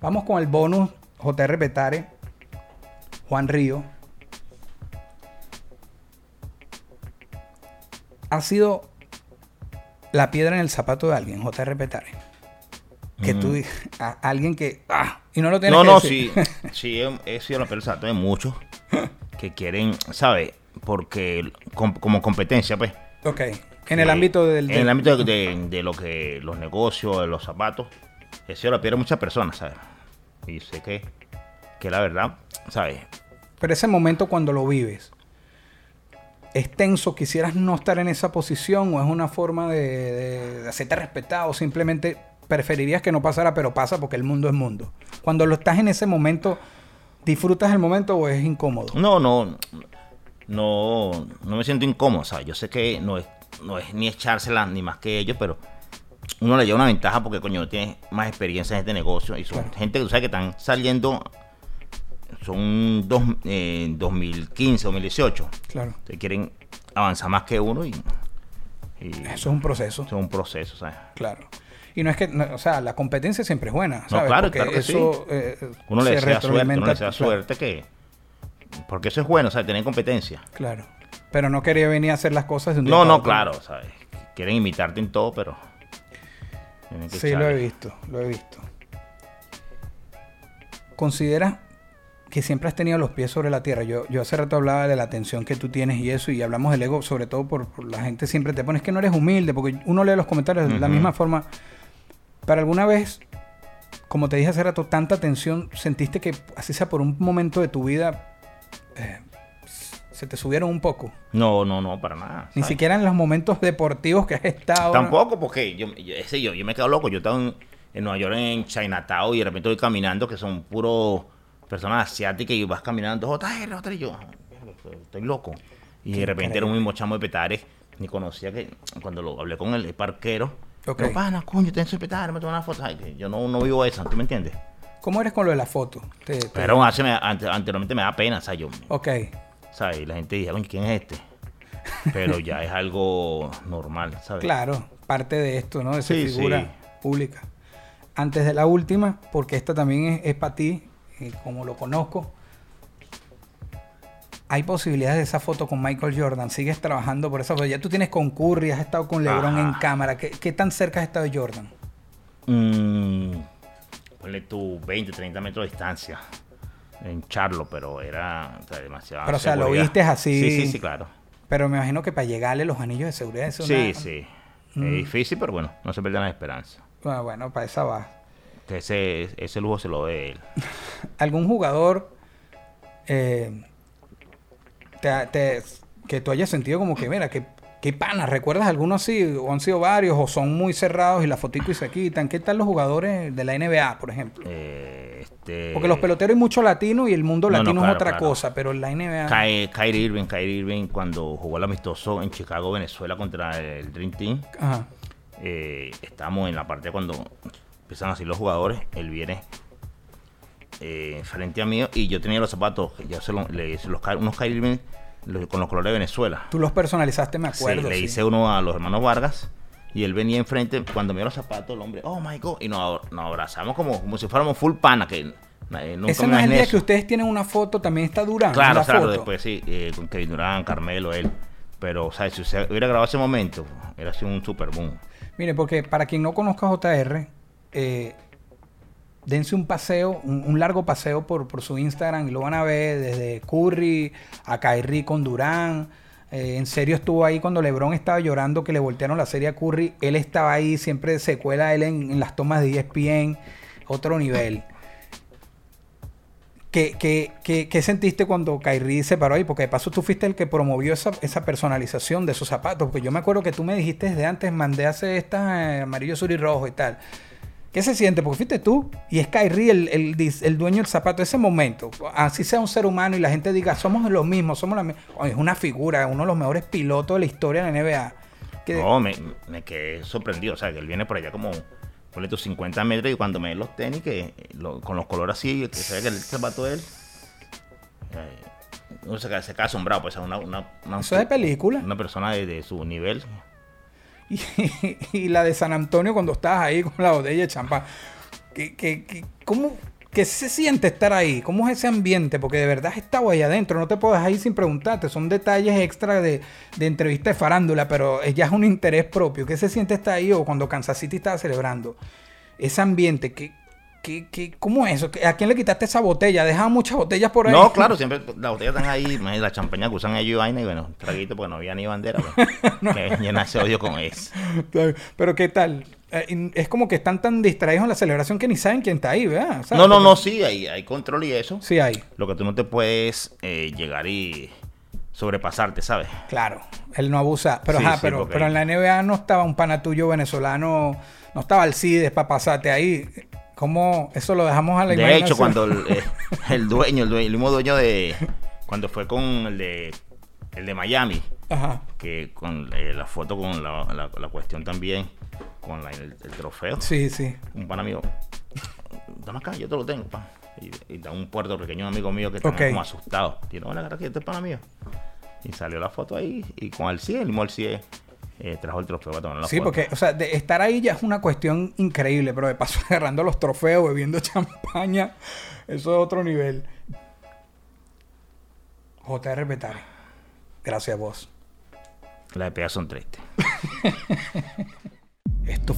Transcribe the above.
Vamos con el bonus JR Petare, Juan Río. Ha sido la piedra en el zapato de alguien, JR Petare. Que tú, a alguien que, ah, y no lo tienes No, que no, decir. sí, sí, he, he sido la peor de muchos que quieren, ¿sabes? Porque com- como competencia, pues. Ok, en el eh, ámbito del... En el ámbito de, de- de lo que los negocios, de los zapatos, la piedra de muchas personas, ¿sabes? Y sé que, que la verdad, ¿sabes? Pero ese momento cuando lo vives, ¿es tenso? ¿Quisieras no estar en esa posición o es una forma de, de- de hacerte respetar o simplemente preferirías que no pasara pero pasa porque el mundo es mundo? Cuando lo estás en ese momento, ¿disfrutas el momento o es incómodo? No, no, no, no me siento incómodo, ¿sabes? Yo sé que no es, no es ni echársela ni más que ellos, pero uno le lleva una ventaja porque, coño, tiene más experiencia en este negocio y son Claro. gente que tú sabes que están saliendo, son dos, eh, 2015, 2018, Claro. que quieren avanzar más que uno y, y Eso es un proceso. eso es un proceso, ¿sabes? Claro. Y no es que, no, o sea, la competencia siempre es buena, ¿sabes? claro, Porque claro que eso eh, Uno le se desea suerte, uno le desea claro, suerte que... Porque eso es bueno, ¿sabes? Tener competencia. Claro. Pero no quería venir a hacer las cosas de un día No, no, otro. claro, ¿sabes? Quieren imitarte en todo, pero... Sí, lo he visto, lo he visto. ¿Consideras que siempre has tenido los pies sobre la tierra? Yo, yo hace rato hablaba de la atención que tú tienes y eso, y hablamos del ego, sobre todo por, por la gente siempre te pones que no eres humilde, porque uno lee los comentarios de la misma forma. ¿Para alguna vez, como te dije hace rato, tanta tensión, sentiste que, así sea por un momento de tu vida, eh, se te subieron un poco? No, no, no, para nada. Ni siquiera en los momentos deportivos que has estado. Tampoco, porque yo, yo, ese yo, yo me quedo loco. Yo estaba en, en Nueva York, en Chinatown, y de repente voy caminando, que son puros personas asiáticas, y vas caminando, JR, JR, y yo, "Mierda, estoy loco. Y de repente era un mismo chamo de Petare, ni conocía que, cuando lo hablé con el parquero, Ok. yo, pana, coño, tengo Petare, me tomo una foto. Ay, yo no, no vivo eso, ¿tú me entiendes? ¿Cómo eres con lo de la foto? Te- te- Pero hace, me- ante- anteriormente me da pena, o sea, yo, Ok. ¿Sabes? Y la gente dice, "Coño, ¿quién es este? Pero ya es algo normal, ¿sabes? Claro, parte de esto, ¿no? De esa Sí, figura sí. pública. Antes de la última, porque esta también es, para ti, eh, como lo conozco. Hay posibilidades de esa foto con Michael Jordan. Sigues trabajando por esa foto. Ya tú tienes con Curry, has estado con LeBron Ajá. en cámara. ¿Qué, qué tan cerca has estado de Jordan? Mm, ponle tú 20, 30 metros de distancia en Charlo, pero era o sea, demasiado. Pero, o sea, lo viste así. Sí, sí, sí, claro. Pero me imagino que para llegarle los anillos de seguridad es Sí, una- sí. Mm. Es difícil, pero bueno, no se pierdan la esperanza. Bueno, bueno, para esa va. Ese, ese lujo se lo dé él. algún jugador eh, te- te- que tú hayas sentido como que, mira, que, que pana, ¿recuerdas algunos así? ¿O han sido varios? ¿O son muy cerrados y la fotico y se quitan? ¿Qué tal los jugadores de la NBA, por ejemplo? Eh, este, Porque los peloteros hay mucho latino y el mundo No, no, latino claro, es otra claro. cosa, pero en la NBA... Ky- Kyrie Irving, Kyrie Irving, cuando jugó el amistoso en Chicago, Venezuela contra el Dream Team, Ajá. eh, estamos en la parte cuando empiezan así los jugadores, él viene eh, frente a mí y yo tenía los zapatos, yo se lo- le los, unos Kyrie Irving los- con los colores de Venezuela. Tú los personalizaste, me Sí, acuerdo. le sí. hice uno a los hermanos Vargas y él venía enfrente, cuando me dio los zapatos, el hombre, oh my god, y nos, nos abrazamos como, como si fuéramos full pana, que nunca Ese me no es el día eso. que ustedes tienen una foto, también está Durán. Claro, la claro, foto. después sí, eh, con Kevin Durán, Carmelo, él. Pero, o sea, si se hubiera grabado ese momento, era sido un super boom. Mire, porque para quien no conozca a JR, eh, dense un paseo, un, un largo paseo por, por su Instagram y lo van a ver desde Curry a Kyrie con Durán. Eh, en serio estuvo ahí cuando LeBron estaba llorando que le voltearon la serie a Curry. Él estaba ahí, siempre se cuela él en, las tomas de ESPN, otro nivel. ¿Qué, qué, qué, sentiste cuando Kyrie se paró ahí? Porque de paso tú fuiste el que promovió esa, esa personalización de esos zapatos. Porque yo me acuerdo que tú me dijiste desde antes, mandé hacer estas eh, amarillo, azul y rojo y tal. ¿Qué se siente? Porque fuiste tú y es Kyrie el, el, el dueño del zapato. Ese momento, así sea un ser humano y la gente diga, somos los mismos, somos la misma. Es una figura, uno de los mejores pilotos de la historia de la NBA. Que- No, me, me quedé sorprendido. O sea, que él viene por allá como, ponle tus 50 metros y cuando me los tenis, que lo- con los colores así, que se ve que el zapato de él, eh, uno se queda, se queda asombrado. Pues, una, una, una, Eso es de película. una persona de, de su nivel. y, la de San Antonio cuando estabas ahí con la botella de champán. ¿Qué, qué, cómo, ¿Qué se siente estar ahí? ¿Cómo es ese ambiente? Porque de verdad estado ahí adentro, no te puedes ir sin preguntarte. Son detalles extra de, de entrevista de farándula, pero ya es un interés propio. ¿Qué se siente estar ahí o cuando Kansas City estaba celebrando? Ese ambiente, ¿qué, qué, qué, cómo es eso? ¿A quién le quitaste esa botella? ¿Dejaban muchas botellas por ahí? No, claro, siempre las botellas están ahí, la champaña que usan ellos y vaina, y bueno, traguito porque no había ni bandera. Pues, no. Que odio con eso. Pero ¿qué tal? Eh, es como que están tan distraídos en la celebración que ni saben quién está ahí, ¿verdad? No, no, no, sí, hay, hay control y eso. Sí hay. Lo que tú no te puedes eh, llegar y sobrepasarte, ¿sabes? Claro, él no abusa. Pero, ajá, pero, pero en la NBA no estaba un pana tuyo venezolano, no estaba el CIDES para pasarte ahí. ¿Cómo? Eso lo dejamos a la De hecho, cuando el, eh, el, dueño, el, dueño, el mismo dueño de... Cuando fue con el de, el de Miami, Ajá. que con la foto con la, la cuestión también con el, trofeo. Sí, sí. Un pan amigo, dame acá, yo te lo tengo, pa. Y, da un puertorriqueño amigo mío que está como asustado. Tiene una cara aquí, este es pana mío. Y salió la foto ahí y con el CIE, el mismo el CIE eh, trajo el trofeo para tomar la sí, porque, o sea, de estar ahí ya es una cuestión increíble, pero de paso agarrando los trofeos, bebiendo champaña, eso es otro nivel. JR Betare, gracias a vos. Las de son tristes.